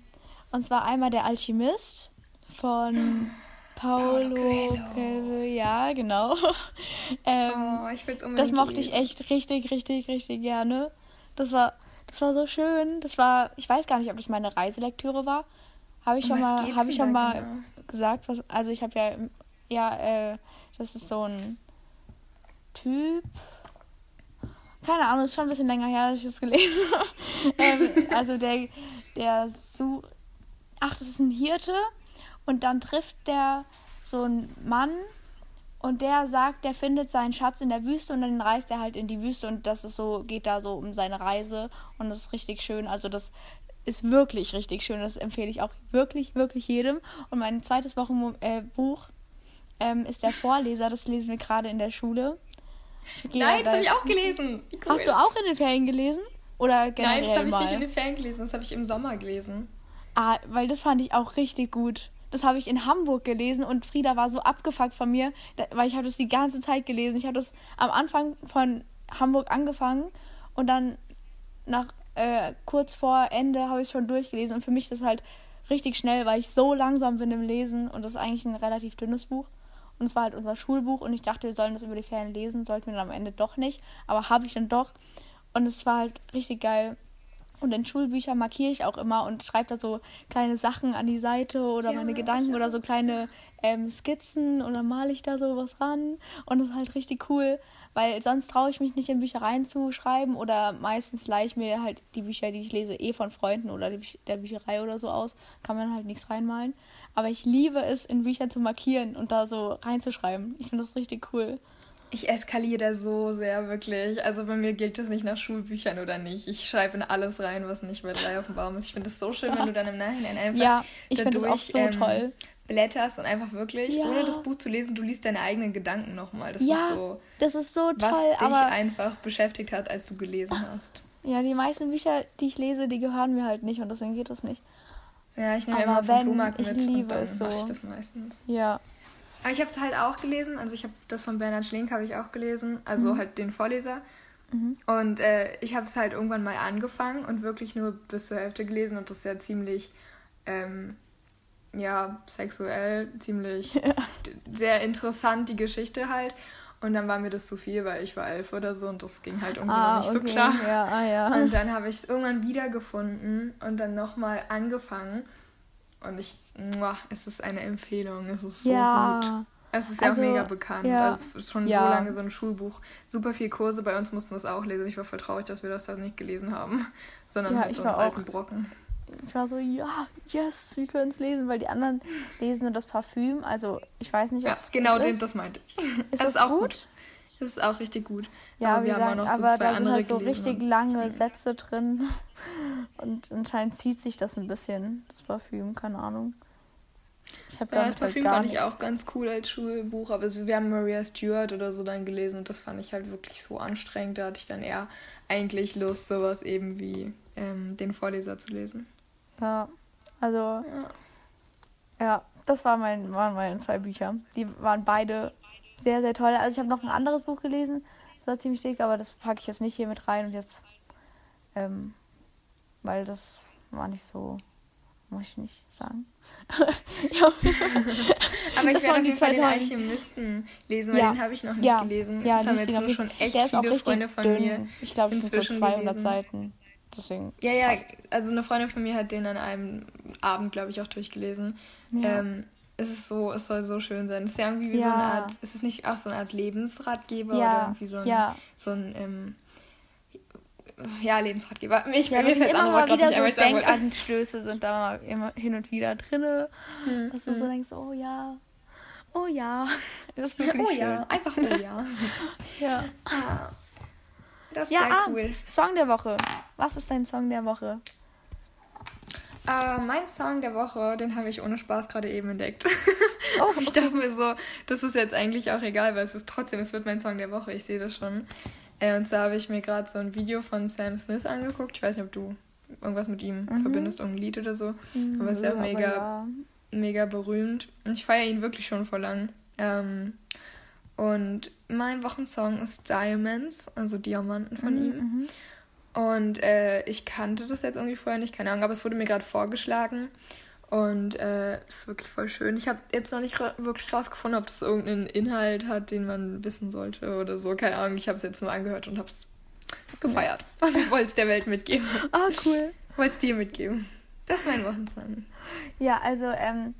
und zwar einmal der Alchemist von Paulo Coelho. Ja, genau. ähm, oh, ich will's unbedingt Das mochte ich echt richtig, richtig, richtig gerne. Das war, das war so schön. Das war, ich weiß gar nicht, ob das meine Reiselektüre war. Habe ich schon mal, habe ich schon mal genau? gesagt, was, also ich habe ja, ja, äh, das ist so ein Typ, keine Ahnung, ist schon ein bisschen länger her, dass ich das gelesen habe. ähm, also der, der so, ach, das ist ein Hirte und dann trifft der so einen Mann und der sagt, der findet seinen Schatz in der Wüste und dann reist er halt in die Wüste und das ist so, geht da so um seine Reise und das ist richtig schön. Also das ist wirklich richtig schön. Das empfehle ich auch wirklich, wirklich jedem. Und mein zweites Wochenbuch äh, ähm, ist der Vorleser. Das lesen wir gerade in der Schule. Nein, das habe ich auch gelesen. Cool. Hast du auch in den Ferien gelesen? Oder generell Nein, das habe ich nicht in den Ferien gelesen, das habe ich im Sommer gelesen. Ah, weil das fand ich auch richtig gut. Das habe ich in Hamburg gelesen und Frieda war so abgefuckt von mir, weil ich habe das die ganze Zeit gelesen. Ich habe das am Anfang von Hamburg angefangen und dann nach äh, kurz vor Ende habe ich schon durchgelesen und für mich das halt richtig schnell, weil ich so langsam bin im Lesen und das ist eigentlich ein relativ dünnes Buch. Und es war halt unser Schulbuch und ich dachte, wir sollen das über die Ferien lesen, sollten wir dann am Ende doch nicht. Aber habe ich dann doch. Und es war halt richtig geil. Und in Schulbüchern markiere ich auch immer und schreibe da so kleine Sachen an die Seite oder Ja, meine Gedanken ja. oder so kleine ähm, Skizzen und dann male ich da so was ran. Und das ist halt richtig cool, weil sonst traue ich mich nicht in Büchereien zu schreiben oder meistens leihe ich mir halt die Bücher, die ich lese, eh von Freunden oder der Bücherei oder so aus. Kann man halt nichts reinmalen. Aber ich liebe es, in Büchern zu markieren und da so reinzuschreiben. Ich finde das richtig cool. Ich eskaliere da so sehr, wirklich. Also bei mir gilt das nicht nach Schulbüchern oder nicht. Ich schreibe in alles rein, was nicht bei drei auf dem Baum ist. Ich finde es so schön, wenn du dann im Nachhinein einfach Ja, ich finde das auch dadurch, so ähm, toll. blätterst und einfach wirklich, Ja. ohne das Buch zu lesen, du liest deine eigenen Gedanken nochmal. Das Ja, ist so, das ist so was toll. dich aber einfach beschäftigt hat, als du gelesen hast. ja, die meisten Bücher, die ich lese, die gehören mir halt nicht und deswegen geht das nicht. Ja, ich nehme immer vom Flohmarkt ich mit liebe und dann so. mache ich das meistens. Ja. Aber ich habe es halt auch gelesen. Also ich habe das von Bernhard Schlink habe ich auch gelesen. Also Mhm. halt den Vorleser. Und äh, ich habe es halt irgendwann mal angefangen und wirklich nur bis zur Hälfte gelesen. Und das ist ja ziemlich, ähm, ja, sexuell, ziemlich d- sehr interessant, die Geschichte halt. Und dann war mir das zu viel, weil ich war elf oder so und das ging halt irgendwie noch Ah, nicht okay. so klar. Ja, ah, ja. Und dann habe ich es irgendwann wiedergefunden und dann nochmal angefangen. Und ich, muah, es ist eine Empfehlung, es ist so gut. ja. Es ist ja Also, auch mega bekannt. ja. Also es ist schon Ja. so lange so ein Schulbuch. Super viel Kurse. Bei uns mussten wir es auch lesen. Ich war voll traurig, dass wir das da nicht gelesen haben. Sondern Ja, halt so einen alten Brocken. Ich war so, ja, yes, wir können es lesen, weil die anderen lesen nur das Parfüm. Also, ich weiß nicht, ob Ja, es genau gut den, ist. das meinte ich. Ist das ist auch gut? gut. Das ist auch richtig gut. Ja, aber wir haben gesagt, auch noch so zwei andere halt so richtig lange Sätze drin. Und anscheinend zieht sich das ein bisschen, das Parfüm, keine Ahnung. Ich habe Ja, das halt Parfüm gar fand ich auch ganz cool als Schulbuch, aber wir haben Maria Stewart oder so dann gelesen und das fand ich halt wirklich so anstrengend. Da hatte ich dann eher eigentlich Lust, sowas eben wie ähm, den Vorleser zu lesen. Ja, also, Ja. ja, das war mein, waren meine zwei Bücher. Die waren beide sehr, sehr toll. Also ich habe noch ein anderes Buch gelesen, das war ziemlich dick, aber das packe ich jetzt nicht hier mit rein und jetzt, ähm, weil das war nicht so, muss ich nicht sagen. ja, Aber ich werde auf jeden Fall den. Alchemisten lesen, weil Ja. den habe ich noch nicht Ja. gelesen. ja, das haben jetzt nur schon echt Der viele Freunde von dünn. mir. Ich glaube, es sind so inzwischen 200 gelesen. Seiten. Deswegen. Ja, ja, passt. also eine Freundin von mir hat den an einem Abend, glaube ich, auch durchgelesen. Ja. Ähm, es ist so, es soll so schön sein. Es ist ja irgendwie wie so Ja. eine Art, es ist nicht auch so eine Art Lebensratgeber oder ja, irgendwie so ein, ja. so ein ähm, ja, Lebensratgeber. Ich, Ja, mir fällt immer mal wieder nicht, so. Denkanstöße sind da mal immer hin und wieder drinne. Hm, Dass du so hm. denkst, oh ja, oh ja. Das ist wirklich Oh schön. ja, einfach oh ja. ja. Ah, das ist Ja, sehr ah, cool. Song der Woche. Was ist dein Song der Woche? Äh, mein Song der Woche, den habe ich ohne Spaß gerade eben entdeckt. Oh, ich dachte mir so, das ist jetzt eigentlich auch egal, weil es ist trotzdem, es wird mein Song der Woche, ich sehe das schon. Äh, und zwar habe ich mir gerade so ein Video von Sam Smith angeguckt. Ich weiß nicht, ob du irgendwas mit ihm Mhm. verbindest, irgendein Lied oder so. Aber es ist ja auch Aber mega, ja. mega berühmt. Und ich feiere ihn wirklich schon vor lang. Ähm, und mein Wochensong ist Diamonds, also Diamanten von ihm. Mhm. Und äh, ich kannte das jetzt irgendwie vorher nicht, keine Ahnung, aber es wurde mir gerade vorgeschlagen. Und äh, ist wirklich voll schön. Ich habe jetzt noch nicht ra wirklich rausgefunden, ob das irgendeinen Inhalt hat, den man wissen sollte oder so. Keine Ahnung, ich habe es jetzt nur angehört und habe es gefeiert. Und wollte es der Welt mitgeben. Ah, cool. Wollte es dir mitgeben. Das ist mein Wochensong. Ja, also ähm,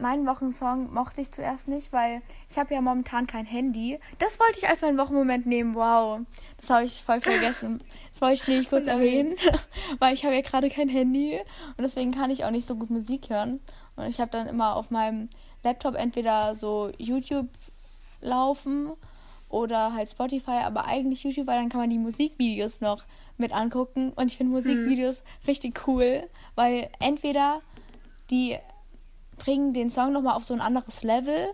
meinen Wochensong mochte ich zuerst nicht, weil ich habe ja momentan kein Handy. Das wollte ich als meinen Wochenmoment nehmen. Wow, das habe ich voll vergessen. Das wollte ich nämlich kurz Oh erwähnen, weil ich habe ja gerade kein Handy und deswegen kann ich auch nicht so gut Musik hören. Und ich habe dann immer auf meinem Laptop entweder so YouTube laufen oder halt Spotify, aber eigentlich YouTube, weil dann kann man die Musikvideos noch mit angucken. Und ich finde Musikvideos richtig cool, weil entweder die bringen den Song nochmal auf so ein anderes Level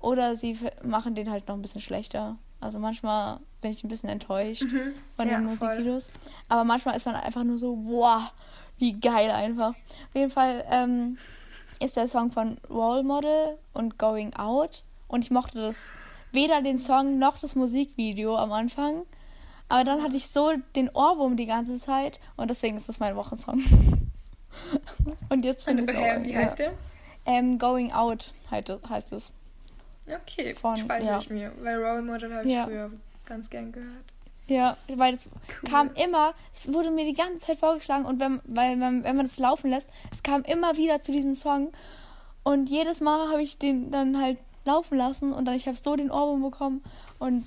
oder sie machen den halt noch ein bisschen schlechter. Also manchmal bin ich ein bisschen enttäuscht von Ja, den voll. Musikvideos. Aber manchmal ist man einfach nur so, wow, wie geil einfach. Auf jeden Fall ähm, ist der Song von Role Model und Going Out. Und ich mochte das weder den Song noch das Musikvideo am Anfang. Aber dann hatte ich so den Ohrwurm die ganze Zeit und deswegen ist das mein Wochensong. und jetzt Und, äh, wie heißt der? Ähm, Going Out heißt, es. Okay, Von- speichere ja. ich mir. Weil Role Model habe ich Ja. früher ganz gern gehört. Ja, weil es kam immer, es wurde mir die ganze Zeit vorgeschlagen und wenn, weil, wenn, wenn man es laufen lässt, es kam immer wieder zu diesem Song und jedes Mal habe ich den dann halt laufen lassen und dann ich habe so den Ohrwurm bekommen und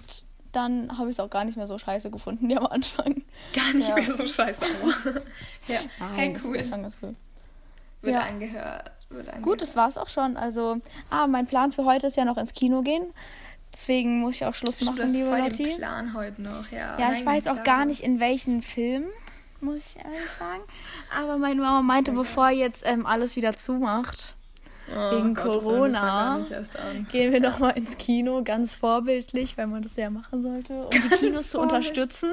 dann habe ich es auch gar nicht mehr so scheiße gefunden, wie am Anfang. Gar nicht Ja. mehr so scheiße, ja, hey, das cool. ist schon ganz cool. Wird Ja. angehört. Gut, das war's auch schon. Also, ah, mein Plan für heute ist ja noch ins Kino gehen. Deswegen muss ich auch Schluss machen, du hast liebe voll Lotti. den Plan heute noch, ja. Ja, ich weiß auch gar nicht, in welchen Film, muss ich ehrlich sagen. Aber meine Mama meinte, bevor jetzt ähm, alles wieder zumacht, Oh wegen Gott, Corona. wir gehen wir noch mal ins Kino, ganz vorbildlich, weil man das ja machen sollte, um die Kinos zu unterstützen.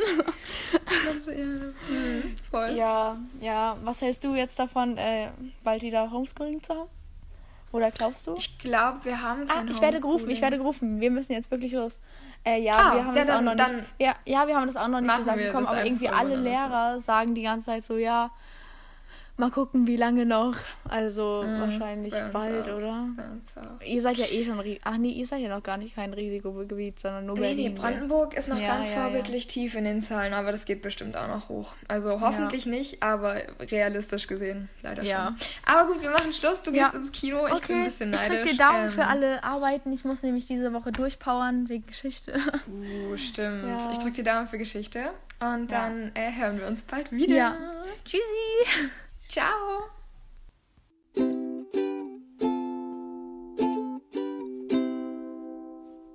Ja. Ja, ja. Was hältst du jetzt davon, äh, bald wieder Homeschooling zu haben? Oder glaubst du? Ich glaube, wir haben Ah, kein ich werde gerufen, ich werde gerufen. Wir müssen jetzt wirklich los. Äh, ja, Ah, wir haben ja, das auch dann- noch dann nicht. Ja, ja, wir haben das auch noch nicht gesagt bekommen, aber irgendwie alle Lehrer sagen die ganze Zeit so, ja, mal gucken, wie lange noch. Also Mhm, wahrscheinlich bald, auch. oder? Ihr seid ja eh schon. Ach nee, ihr seid ja noch gar nicht kein Risikogebiet, sondern nur Nee, nee, Berlin. Brandenburg ist noch Ja, ganz ja, vorbildlich tief in den Zahlen, aber das geht bestimmt auch noch hoch. Also hoffentlich nicht, aber realistisch gesehen leider Ja. schon. Aber gut, wir machen Schluss. Du Ja. gehst ins Kino. Ich bin ein bisschen ich neidisch. drück dir Daumen Ähm, für alle Arbeiten. Ich muss nämlich diese Woche durchpowern wegen Geschichte. Uh, stimmt. Ja. Ich drücke dir Daumen für Geschichte. Und Ja. dann äh, hören wir uns bald wieder. Ja. Tschüssi! Ciao!